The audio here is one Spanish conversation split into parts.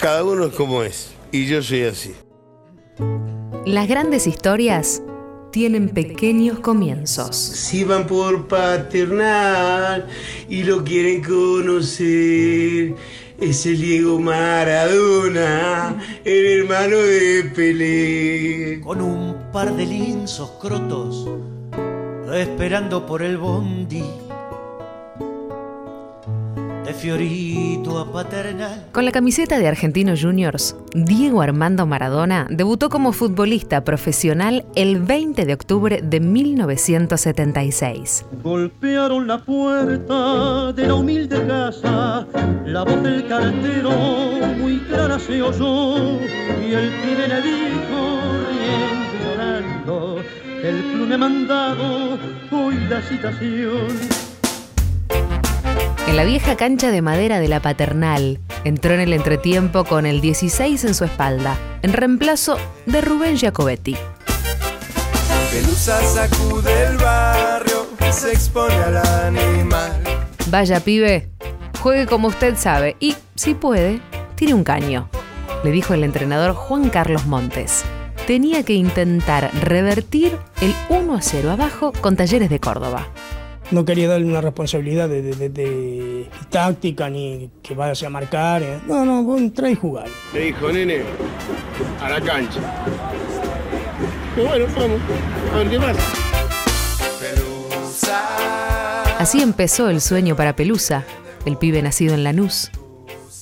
cada uno es como es. Y yo soy así. Las grandes historias tienen pequeños comienzos. Si van por paternal y lo quieren conocer, es el Diego Maradona, el hermano de Pelé. Con un par de linzos crotos, esperando por el bondi Fiorito a paternal. Con la camiseta de Argentinos Juniors, Diego Armando Maradona debutó como futbolista profesional el 20 de octubre de 1976. Golpearon la puerta de la humilde casa, la voz del cartero muy clara se oyó y el pibe le dijo riendo y llorando, el club me ha mandado hoy la citación. En la vieja cancha de madera de la paternal, entró en el entretiempo con el 16 en su espalda, en reemplazo de Rubén Giacobetti. Pelusa sacude el barrio, se expone al animal. Vaya pibe, juegue como usted sabe y, si puede, tire un caño, le dijo el entrenador Juan Carlos Montes. Tenía que intentar revertir el 1 a 0 abajo con Talleres de Córdoba no quería darle una responsabilidad de, táctica ni que vaya a marcar. Eh. No, no, vos entrá y jugar. Le dijo, nene, a la cancha. Y bueno, vamos, a ver qué pasa. Así empezó el sueño para Pelusa, el pibe nacido en Lanús.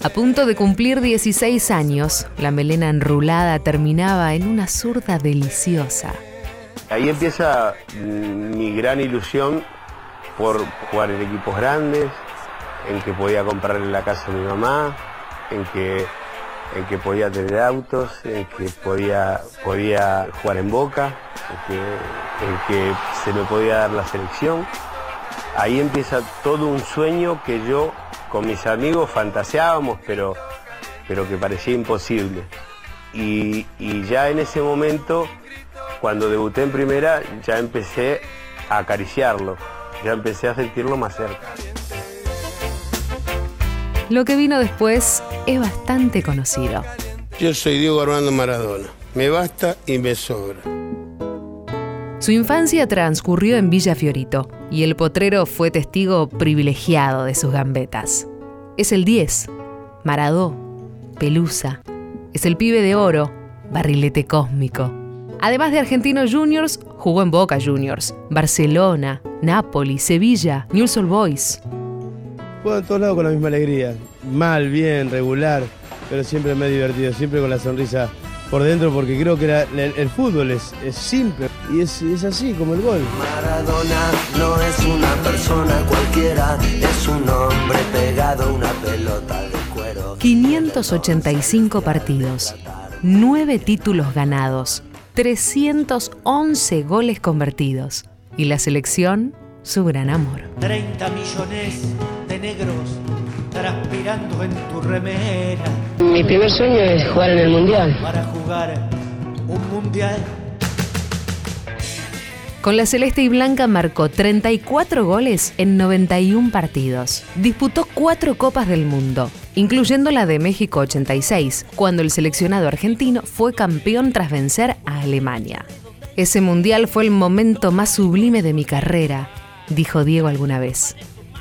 A punto de cumplir 16 años, la melena enrulada terminaba en una zurda deliciosa. Ahí empieza mi gran ilusión por jugar en equipos grandes, en que podía comprarle la casa a mi mamá, en que, en que podía tener autos, en que podía, podía jugar en Boca, en que, se me podía dar la selección. Ahí empieza todo un sueño que yo con mis amigos fantaseábamos, pero, pero que parecía imposible. Y, y ya en ese momento, cuando debuté en primera, ya empecé a acariciarlo ya empecé a sentirlo más cerca. Lo que vino después es bastante conocido. Yo soy Diego Armando Maradona. Me basta y me sobra. Su infancia transcurrió en Villa Fiorito y el potrero fue testigo privilegiado de sus gambetas. Es el 10, Maradó, Pelusa. Es el pibe de oro, barrilete cósmico. Además de Argentinos Juniors, jugó en Boca Juniors, Barcelona, Napoli, Sevilla, Newell's Old Boys. Juego en todos lados con la misma alegría. Mal, bien, regular, pero siempre me he divertido, siempre con la sonrisa por dentro porque creo que el, fútbol es, simple y es, es, así como el gol. Maradona no es una persona cualquiera, es un hombre pegado a una pelota de cuero. 585 partidos, 9 títulos ganados, 311 goles convertidos y la selección su gran amor. 30 millones de negros transpirando en tu remera. Mi primer sueño es jugar en el mundial. Para jugar un mundial. Con la celeste y blanca marcó 34 goles en 91 partidos. Disputó cuatro Copas del Mundo, incluyendo la de México 86, cuando el seleccionado argentino fue campeón tras vencer a Alemania. Ese mundial fue el momento más sublime de mi carrera, dijo Diego alguna vez.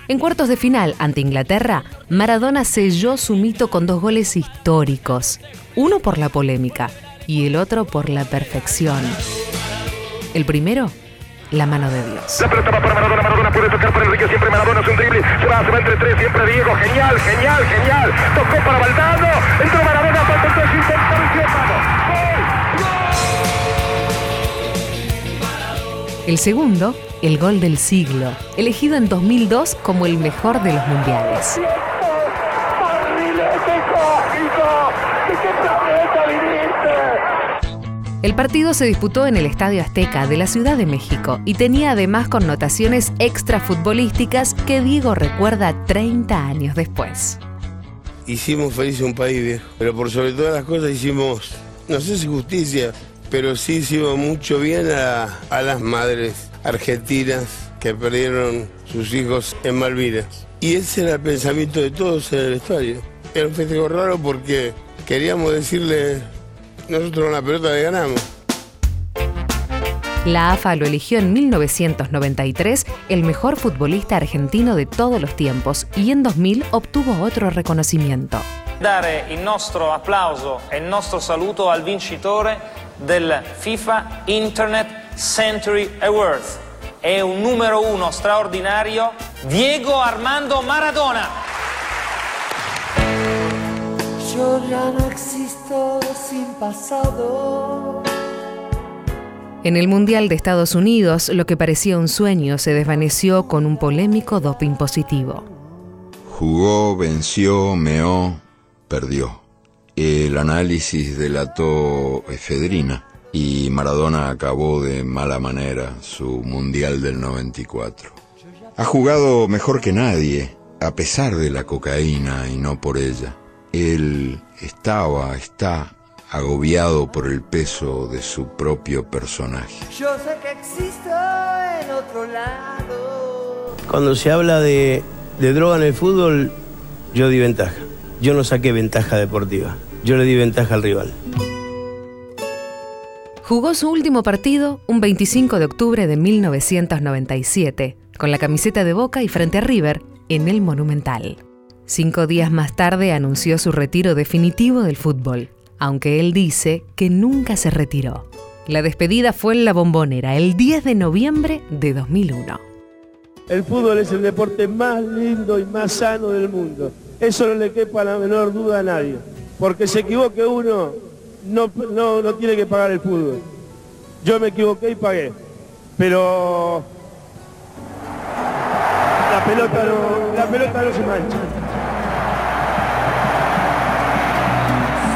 En cuartos de final ante Inglaterra, Maradona selló su mito con dos goles históricos, uno por la polémica y el otro por la perfección. El primero, la mano de Dios. La pelota va para Maradona, Maradona puede tocar para Enrique, siempre Maradona es un drible, se va, se va entre tres, siempre Diego, genial, genial, genial, tocó para Valdano, entró Maradona, falta el tres, El segundo, el gol del siglo, elegido en 2002 como el mejor de los mundiales. El partido se disputó en el Estadio Azteca de la Ciudad de México y tenía además connotaciones extrafutbolísticas que Diego recuerda 30 años después. Hicimos feliz un país viejo, pero por sobre todas las cosas hicimos, no sé si justicia, pero sí hicimos mucho bien a, las madres argentinas que perdieron sus hijos en Malvinas. Y ese era el pensamiento de todos en el vestuario. Era un festejo raro porque queríamos decirle, nosotros la pelota le ganamos. La AFA lo eligió en 1993 el mejor futbolista argentino de todos los tiempos y en 2000 obtuvo otro reconocimiento. Dare il nostro applauso e il nostro saluto al vincitore del FIFA Internet Century Awards. È un numero uno straordinario, Diego Armando Maradona. Yo ya no existo sin pasado. En el Mundial de Estados Unidos, lo que parecía un sueño se desvaneció con un polémico doping positivo. Jugó, venció, meó, perdió. El análisis delató efedrina y Maradona acabó de mala manera su Mundial del 94. Ha jugado mejor que nadie, a pesar de la cocaína y no por ella. Él estaba, está agobiado por el peso de su propio personaje. Yo sé que existo en otro lado. Cuando se habla de, de droga en el fútbol, yo di ventaja. Yo no saqué ventaja deportiva. Yo le di ventaja al rival. Jugó su último partido un 25 de octubre de 1997, con la camiseta de Boca y frente a River, en el Monumental. Cinco días más tarde anunció su retiro definitivo del fútbol, aunque él dice que nunca se retiró. La despedida fue en la bombonera el 10 de noviembre de 2001. El fútbol es el deporte más lindo y más sano del mundo. Eso no le quepa la menor duda a nadie. Porque se equivoque uno, no, no, no tiene que pagar el fútbol. Yo me equivoqué y pagué. Pero la pelota no, la pelota no se mancha.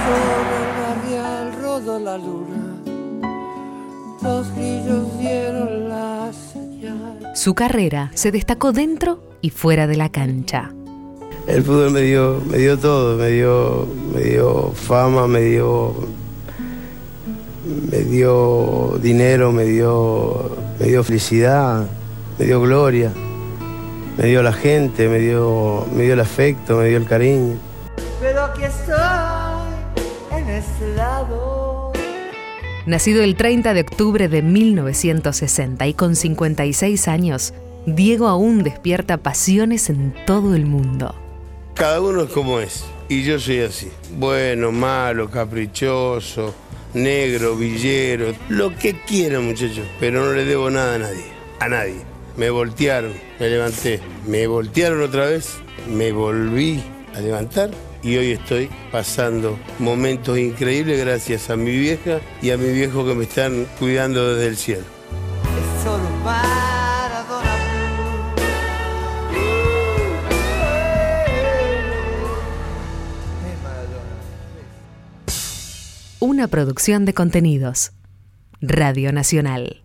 Sobre el barrial rodó la luna. Dos grillos dieron la señal. Su carrera se destacó dentro y fuera de la cancha. El fútbol me dio, me dio todo, me dio, me dio fama, me dio, me dio dinero, me dio, me dio felicidad, me dio gloria, me dio la gente, me dio, me dio el afecto, me dio el cariño. Pero aquí estoy, en este lado. Nacido el 30 de octubre de 1960 y con 56 años, Diego aún despierta pasiones en todo el mundo. Cada uno es como es. Y yo soy así. Bueno, malo, caprichoso, negro, villero, lo que quieran muchachos. Pero no le debo nada a nadie. A nadie. Me voltearon, me levanté. Me voltearon otra vez, me volví a levantar y hoy estoy pasando momentos increíbles gracias a mi vieja y a mi viejo que me están cuidando desde el cielo. Una producción de contenidos. Radio Nacional.